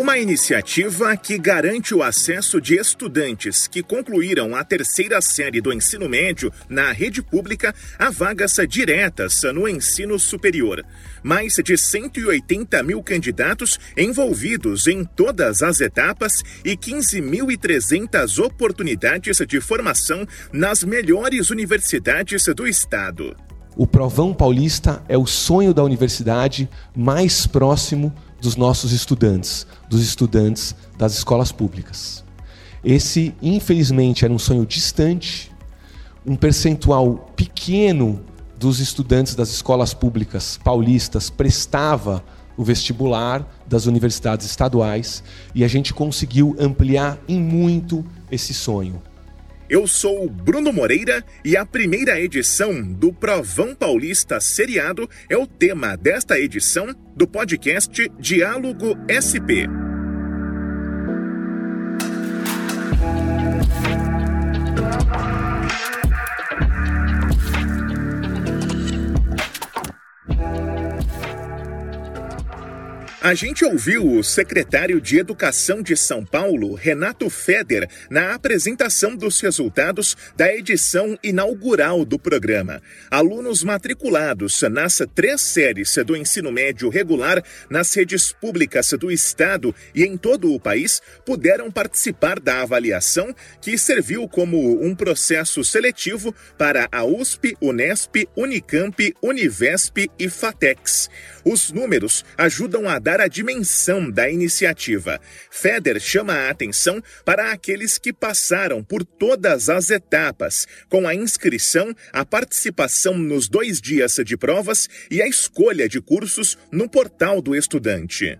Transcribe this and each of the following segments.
Uma iniciativa que garante o acesso de estudantes que concluíram a terceira série do ensino médio na rede pública a vagas diretas no ensino superior. Mais de 180 mil candidatos envolvidos em todas as etapas e 15.300 oportunidades de formação nas melhores universidades do estado. O Provão Paulista é o sonho da universidade mais próximo dos nossos estudantes, dos estudantes das escolas públicas. Esse, infelizmente, era um sonho distante, um percentual pequeno dos estudantes das escolas públicas paulistas prestava o vestibular das universidades estaduais e a gente conseguiu ampliar em muito esse sonho. Eu sou Bruno Moreira e a primeira edição do Provão Paulista Seriado é o tema desta edição do podcast Diálogo SP. A gente ouviu o secretário de Educação de São Paulo, Renato Feder, na apresentação dos resultados da edição inaugural do programa. Alunos matriculados nas três séries do ensino médio regular nas redes públicas do Estado e em todo o país puderam participar da avaliação que serviu como um processo seletivo para a USP, Unesp, Unicamp, Univesp e Fatex. Os números ajudam a dar a dimensão da iniciativa. Feder chama a atenção para aqueles que passaram por todas as etapas, com a inscrição, a participação nos dois dias de provas e a escolha de cursos no portal do estudante.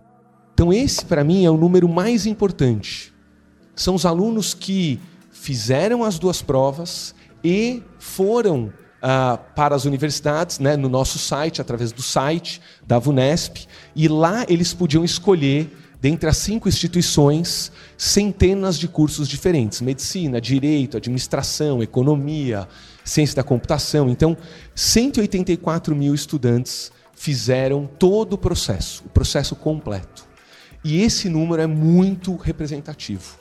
Então, esse para mim é o número mais importante. São os alunos que fizeram as duas provas e foram uh, para as universidades, né, no nosso site, através do site da VUNESP, e lá eles podiam escolher, dentre as cinco instituições, centenas de cursos diferentes: medicina, direito, administração, economia, ciência da computação. Então, 184 mil estudantes fizeram todo o processo, o processo completo. E esse número é muito representativo.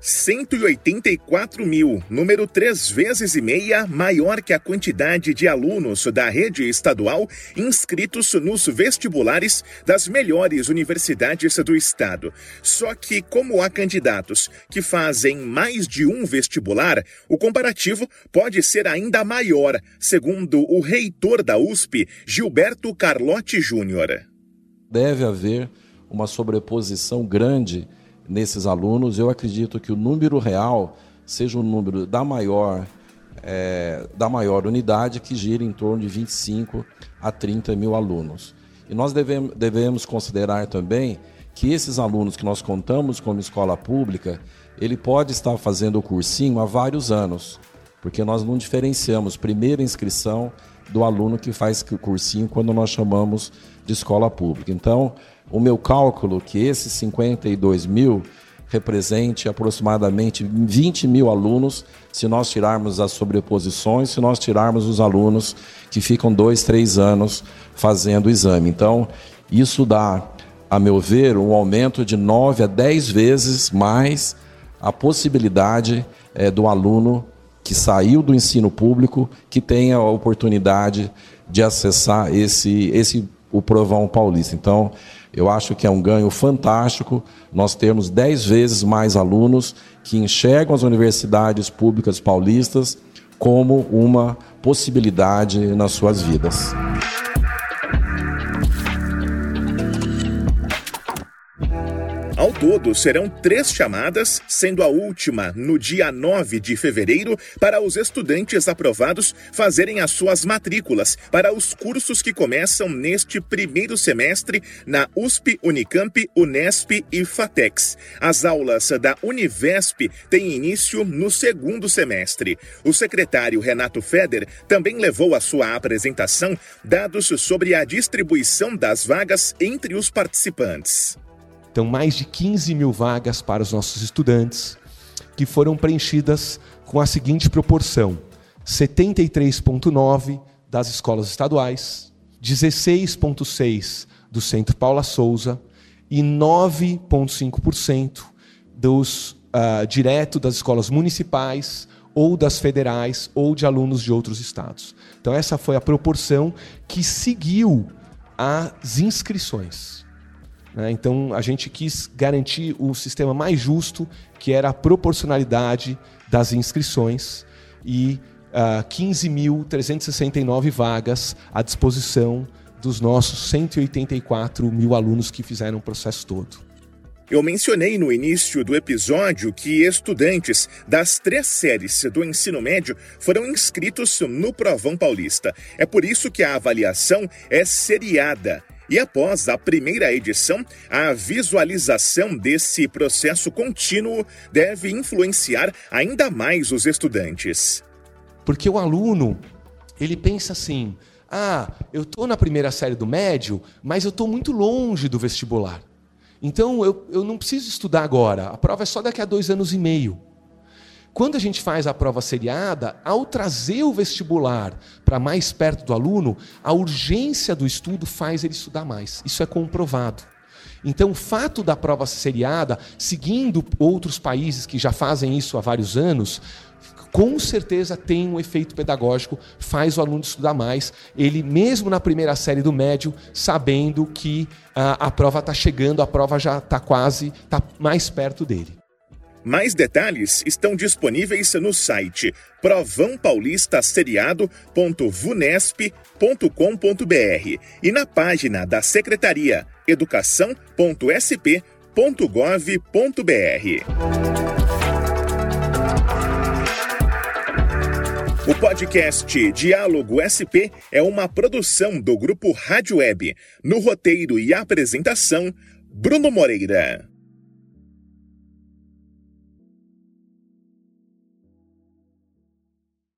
184 mil, número três vezes e meia maior que a quantidade de alunos da rede estadual inscritos nos vestibulares das melhores universidades do estado. Só que, como há candidatos que fazem mais de um vestibular, o comparativo pode ser ainda maior, segundo o reitor da USP, Gilberto Carlotti Júnior. Deve haver uma sobreposição grande nesses alunos. Eu acredito que o número real seja o número da maior, é, da maior unidade, que gira em torno de 25 a 30 mil alunos. E nós devemos, devemos considerar também que esses alunos que nós contamos como escola pública, ele pode estar fazendo o cursinho há vários anos, porque nós não diferenciamos primeira inscrição do aluno que faz cursinho quando nós chamamos de escola pública. Então, o meu cálculo que esses 52 mil represente aproximadamente 20 mil alunos, se nós tirarmos as sobreposições, se nós tirarmos os alunos que ficam dois, três anos fazendo o exame. Então, isso dá, a meu ver, um aumento de 9 a 10 vezes mais a possibilidade é, do aluno que saiu do ensino público que tenha a oportunidade de acessar esse, esse o Provão Paulista. Então, eu acho que é um ganho fantástico nós termos dez vezes mais alunos que enxergam as universidades públicas paulistas como uma possibilidade nas suas vidas. Todo, serão três chamadas, sendo a última no dia 9 de fevereiro, para os estudantes aprovados fazerem as suas matrículas para os cursos que começam neste primeiro semestre na USP, Unicamp, Unesp e Fatex. As aulas da Univesp têm início no segundo semestre. O secretário Renato Feder também levou à sua apresentação dados sobre a distribuição das vagas entre os participantes. Então, mais de 15 mil vagas para os nossos estudantes, que foram preenchidas com a seguinte proporção: 73,9 das escolas estaduais, 16,6 do Centro Paula Souza e 9,5% dos uh, direto das escolas municipais ou das federais ou de alunos de outros estados. Então essa foi a proporção que seguiu as inscrições. Né? Então a gente quis garantir o sistema mais justo, que era a proporcionalidade das inscrições e uh, ah, 15.369 vagas à disposição dos nossos 184 mil alunos que fizeram o processo todo. Eu mencionei no início do episódio que estudantes das três séries do ensino médio foram inscritos no Provão Paulista. É por isso que a avaliação é seriada. E após a primeira edição, a visualização desse processo contínuo deve influenciar ainda mais os estudantes. Porque o aluno, ele pensa assim: ah, eu estou na primeira série do médio, mas eu estou muito longe do vestibular. Então eu, eu não preciso estudar agora, a prova é só daqui a dois anos e meio. Quando a gente faz a prova seriada, ao trazer o vestibular para mais perto do aluno, a urgência do estudo faz ele estudar mais. Isso é comprovado. Então, o fato da prova seriada, seguindo outros países que já fazem isso há vários anos, com certeza tem um efeito pedagógico, faz o aluno estudar mais, ele mesmo na primeira série do médio, sabendo que a, ah, a prova está chegando, a prova já está quase, está mais perto dele. Mais detalhes estão disponíveis no site provãopaulistaseriado.vunesp.com.br e na página da Secretaria educação.sp.gov.br. O podcast Diálogo SP é uma produção do grupo Rádio Web. No roteiro e apresentação, Bruno Moreira.